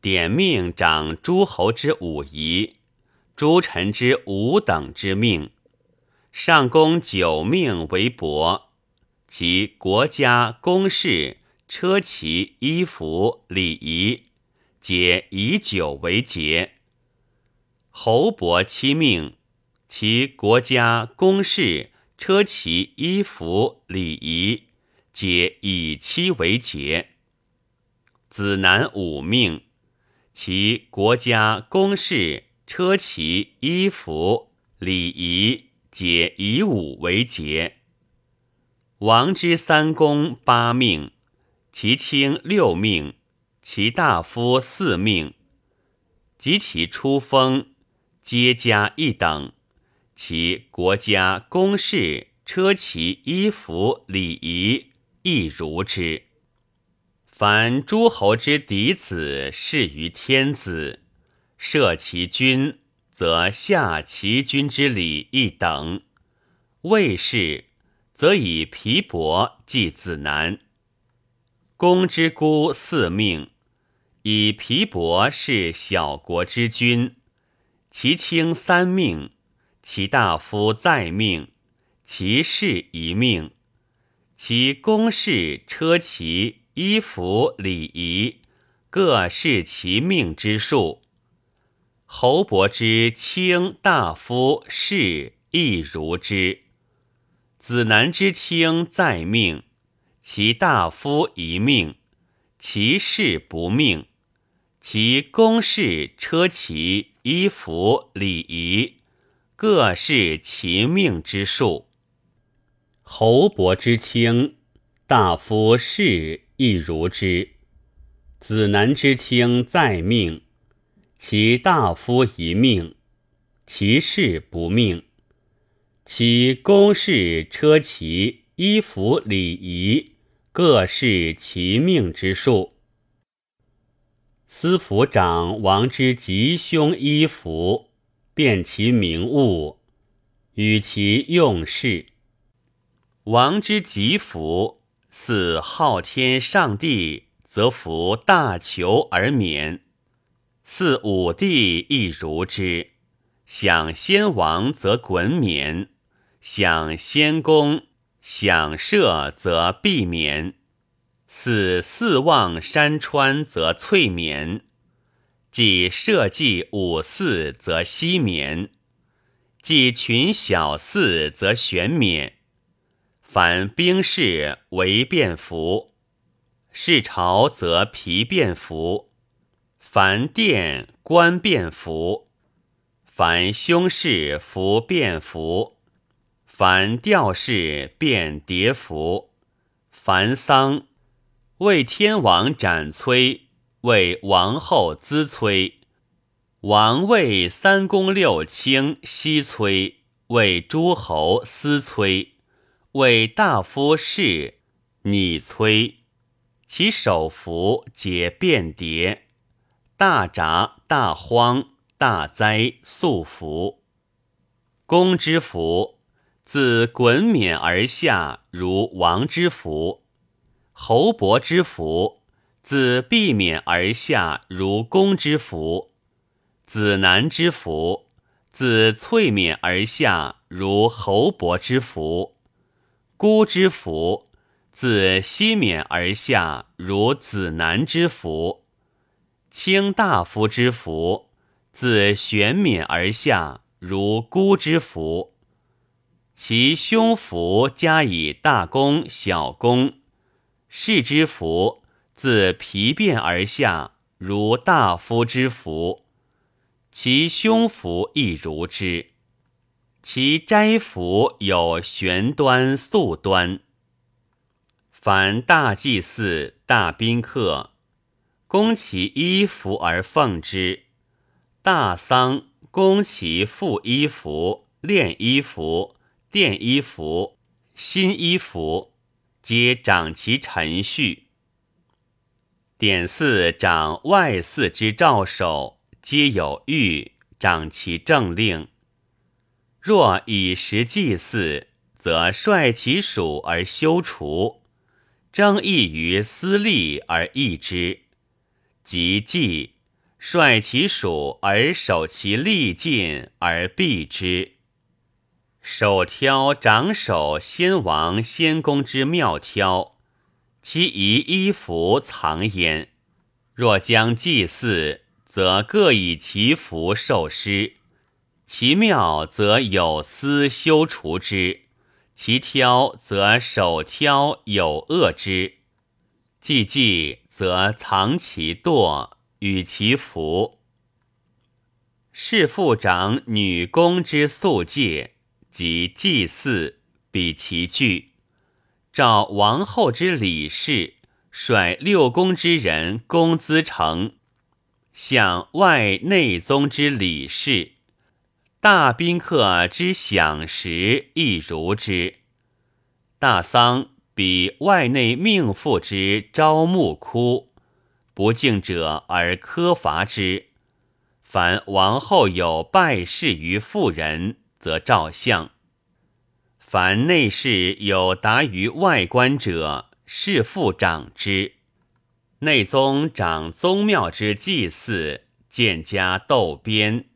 点命掌诸侯之五夷，诸臣之五等之命。上公九命为伯，其国家公事、车骑、衣服、礼仪，皆以九为节。侯伯七命，其国家公事、车骑、衣服、礼仪，皆以七为节。子男五命，其国家公事、车骑、衣服、礼仪。皆以五为节。王之三公八命，其卿六命，其大夫四命，及其出封，皆加一等。其国家公事、车骑、衣服、礼仪，亦如之。凡诸侯之嫡子，事于天子，设其君。则下其君之礼一等，魏氏则以皮帛祭子南。公之孤四命，以皮帛是小国之君，其卿三命，其大夫在命，其士一命，其公事车骑。衣服礼仪，各是其命之数。侯伯之卿大夫士亦如之。子南之卿在命，其大夫一命，其士不命，其公事车骑衣服礼仪，各是其命之数。侯伯之卿大夫士亦如之。子南之卿在命。其大夫一命，其士不命；其公事、车骑、衣服、礼仪，各是其命之数。司府长王之吉凶衣服，辨其名物，与其用事。王之吉服，似昊天上帝，则服大求而免。似武帝亦如之，享先王则衮冕，享先公、享社则避免。似四望山川则翠冕，即社稷五祀则息冕，即群小祀则玄冕。凡兵士为便服，事朝则皮便服。凡殿官便服，凡凶事服便服，凡吊事便叠服，凡丧为天王斩崔，为王后咨崔，王位三公六卿西崔，为诸侯司崔，为大夫士拟崔，其首服皆便叠。大札、大荒、大灾、素服。公之服，自衮冕而下，如王之服；侯伯之服，自避冕而下，如公之服；子南之服，自翠冕而下，如侯伯之服；孤之服，自西冕而下，如子南之服。卿大夫之服，自玄冕而下，如孤之服；其胸服加以大弓、小弓；士之服，自皮变而下，如大夫之服；其胸服亦如之。其斋服有玄端、素端。凡大祭祀、大宾客。供其衣服而奉之，大丧供其复衣服、练衣服、奠衣服、新衣服，皆掌其陈序。典祀掌外祀之诏首，皆有谕，掌其政令。若以时祭祀，则率其属而修除，争议于私利而易之。即祭率其属而守其利尽而避之。手挑长守先王先公之妙挑，其宜衣服藏焉。若将祭祀，则各以其服受师；其妙则有司修除之；其挑则手挑有恶之。祭祭则藏其堕，与其服。是父长女工之素戒。及祭祀，比其具；召王后之礼事，率六宫之人公资成，向外内宗之礼事，大宾客之享食亦如之。大丧比外内命妇之朝暮哭，不敬者而苛罚之。凡王后有拜事于妇人。则照相。凡内侍有达于外观者，是父长之。内宗长宗庙之祭祀，见加斗边，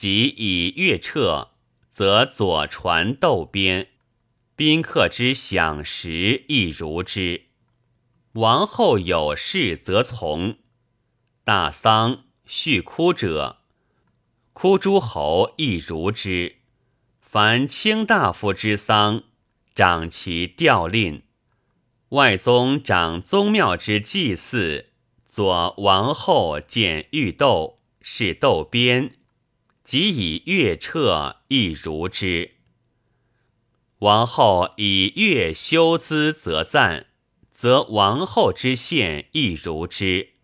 即以乐彻，则左传斗边。宾客之享食亦如之。王后有事则从。大丧续哭者。哭诸侯亦如之。凡卿大夫之丧，长其吊令；外宗长宗庙之祭祀，左王后见玉斗，是斗边，即以乐彻亦如之。王后以乐修资，则赞，则王后之献亦如之。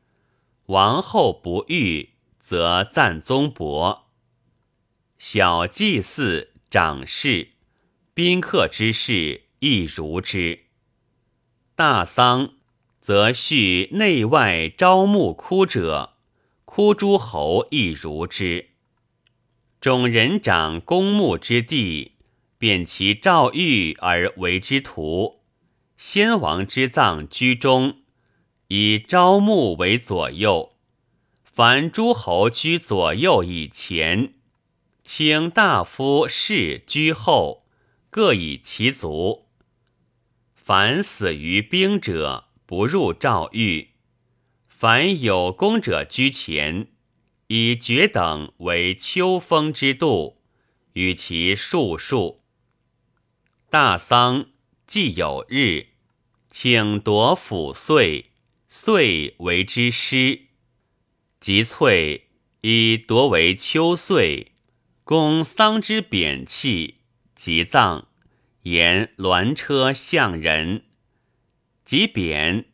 王后不遇，则赞宗伯。小祭祀、长事、宾客之事亦如之。大丧，则续内外朝暮哭者，哭诸侯亦如之。种人长公墓之地，便其诏狱而为之徒。先王之葬居中，以朝暮为左右。凡诸侯居左右以前。请大夫士居后，各以其族。凡死于兵者，不入诏狱；凡有功者居前，以爵等为秋风之度，与其数数。大丧既有日，请夺抚岁，岁为之师。即翠以夺为秋岁。公丧之贬器，即葬，言鸾车向人，即贬，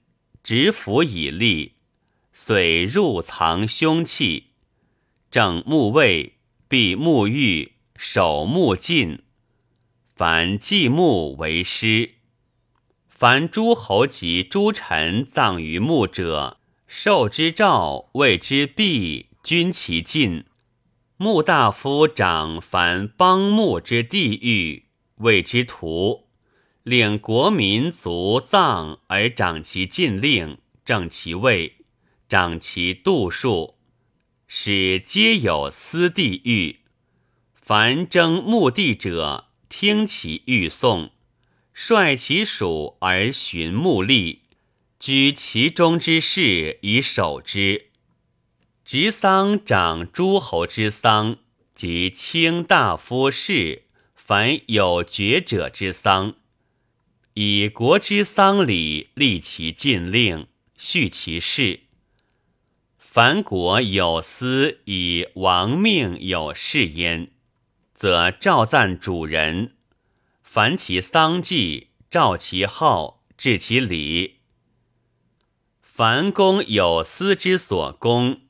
执斧以立，遂入藏凶器，正墓位，闭沐浴，守墓禁。凡祭墓为师，凡诸侯及诸臣葬于墓者，受之诏，谓之毕，君其禁。穆大夫长凡邦穆之地域，谓之徒；领国民族葬而长其禁令，正其位，长其度数，使皆有私地狱。凡征墓地者，听其欲颂，率其属而寻墓立，居其中之事以守之。执丧长诸侯之丧，及卿大夫士，凡有爵者之丧，以国之丧礼立其禁令，续其事。凡国有司以亡命有事焉，则召赞主人。凡其丧祭，召其号，治其礼。凡公有司之所公。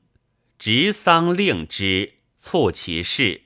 执丧令之，促其事。